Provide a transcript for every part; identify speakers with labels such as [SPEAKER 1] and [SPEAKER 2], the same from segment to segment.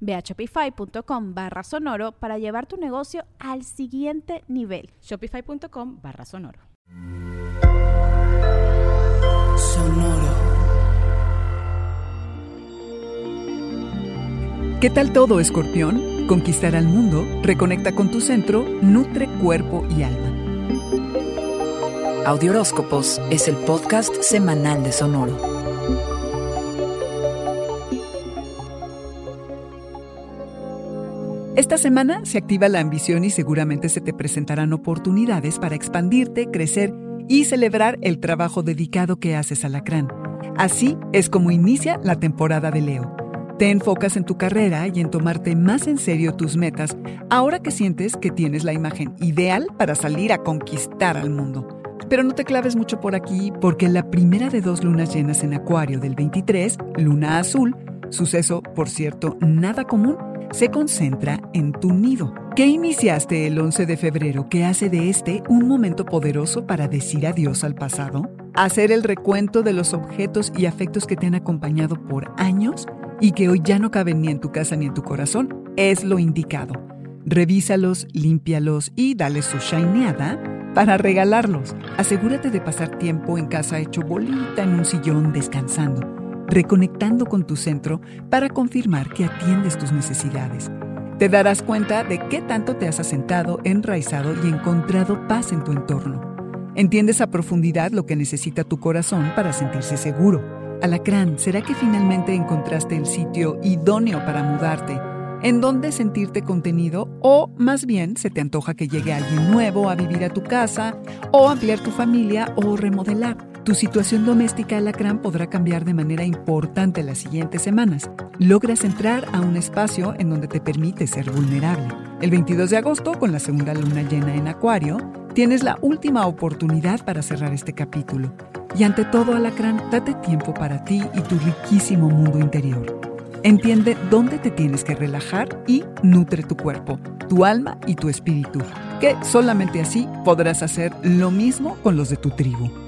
[SPEAKER 1] Ve a shopify.com barra sonoro para llevar tu negocio al siguiente nivel.
[SPEAKER 2] Shopify.com barra sonoro.
[SPEAKER 3] Sonoro. ¿Qué tal todo, escorpión? Conquistar al mundo, reconecta con tu centro, nutre cuerpo y alma. Audioróscopos es el podcast semanal de Sonoro. Esta semana se activa la ambición y seguramente se te presentarán oportunidades para expandirte, crecer y celebrar el trabajo dedicado que haces Alacrán. Así es como inicia la temporada de Leo. Te enfocas en tu carrera y en tomarte más en serio tus metas ahora que sientes que tienes la imagen ideal para salir a conquistar al mundo. Pero no te claves mucho por aquí porque la primera de dos lunas llenas en Acuario del 23, luna azul, suceso, por cierto, nada común, se concentra en tu nido. ¿Qué iniciaste el 11 de febrero que hace de este un momento poderoso para decir adiós al pasado? Hacer el recuento de los objetos y afectos que te han acompañado por años y que hoy ya no caben ni en tu casa ni en tu corazón es lo indicado. Revísalos, límpialos y dale su shineada para regalarlos. Asegúrate de pasar tiempo en casa hecho bolita en un sillón descansando reconectando con tu centro para confirmar que atiendes tus necesidades. Te darás cuenta de qué tanto te has asentado, enraizado y encontrado paz en tu entorno. Entiendes a profundidad lo que necesita tu corazón para sentirse seguro. Alacrán, ¿será que finalmente encontraste el sitio idóneo para mudarte? ¿En dónde sentirte contenido? ¿O más bien se te antoja que llegue alguien nuevo a vivir a tu casa? ¿O ampliar tu familia? ¿O remodelar? Tu situación doméstica alacrán podrá cambiar de manera importante las siguientes semanas. Logras entrar a un espacio en donde te permite ser vulnerable. El 22 de agosto, con la segunda luna llena en Acuario, tienes la última oportunidad para cerrar este capítulo. Y ante todo, alacrán, date tiempo para ti y tu riquísimo mundo interior. Entiende dónde te tienes que relajar y nutre tu cuerpo, tu alma y tu espíritu, que solamente así podrás hacer lo mismo con los de tu tribu.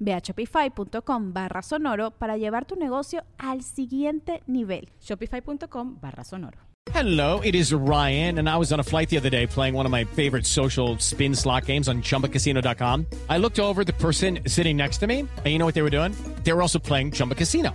[SPEAKER 1] Ve a shopify.com barra sonoro para llevar tu negocio al siguiente nivel.
[SPEAKER 2] Shopify.com barra sonoro.
[SPEAKER 4] Hello, it is Ryan, and I was on a flight the other day playing one of my favorite social spin slot games on chumbacasino.com. I looked over the person sitting next to me, and you know what they were doing? They were also playing Chumba Casino.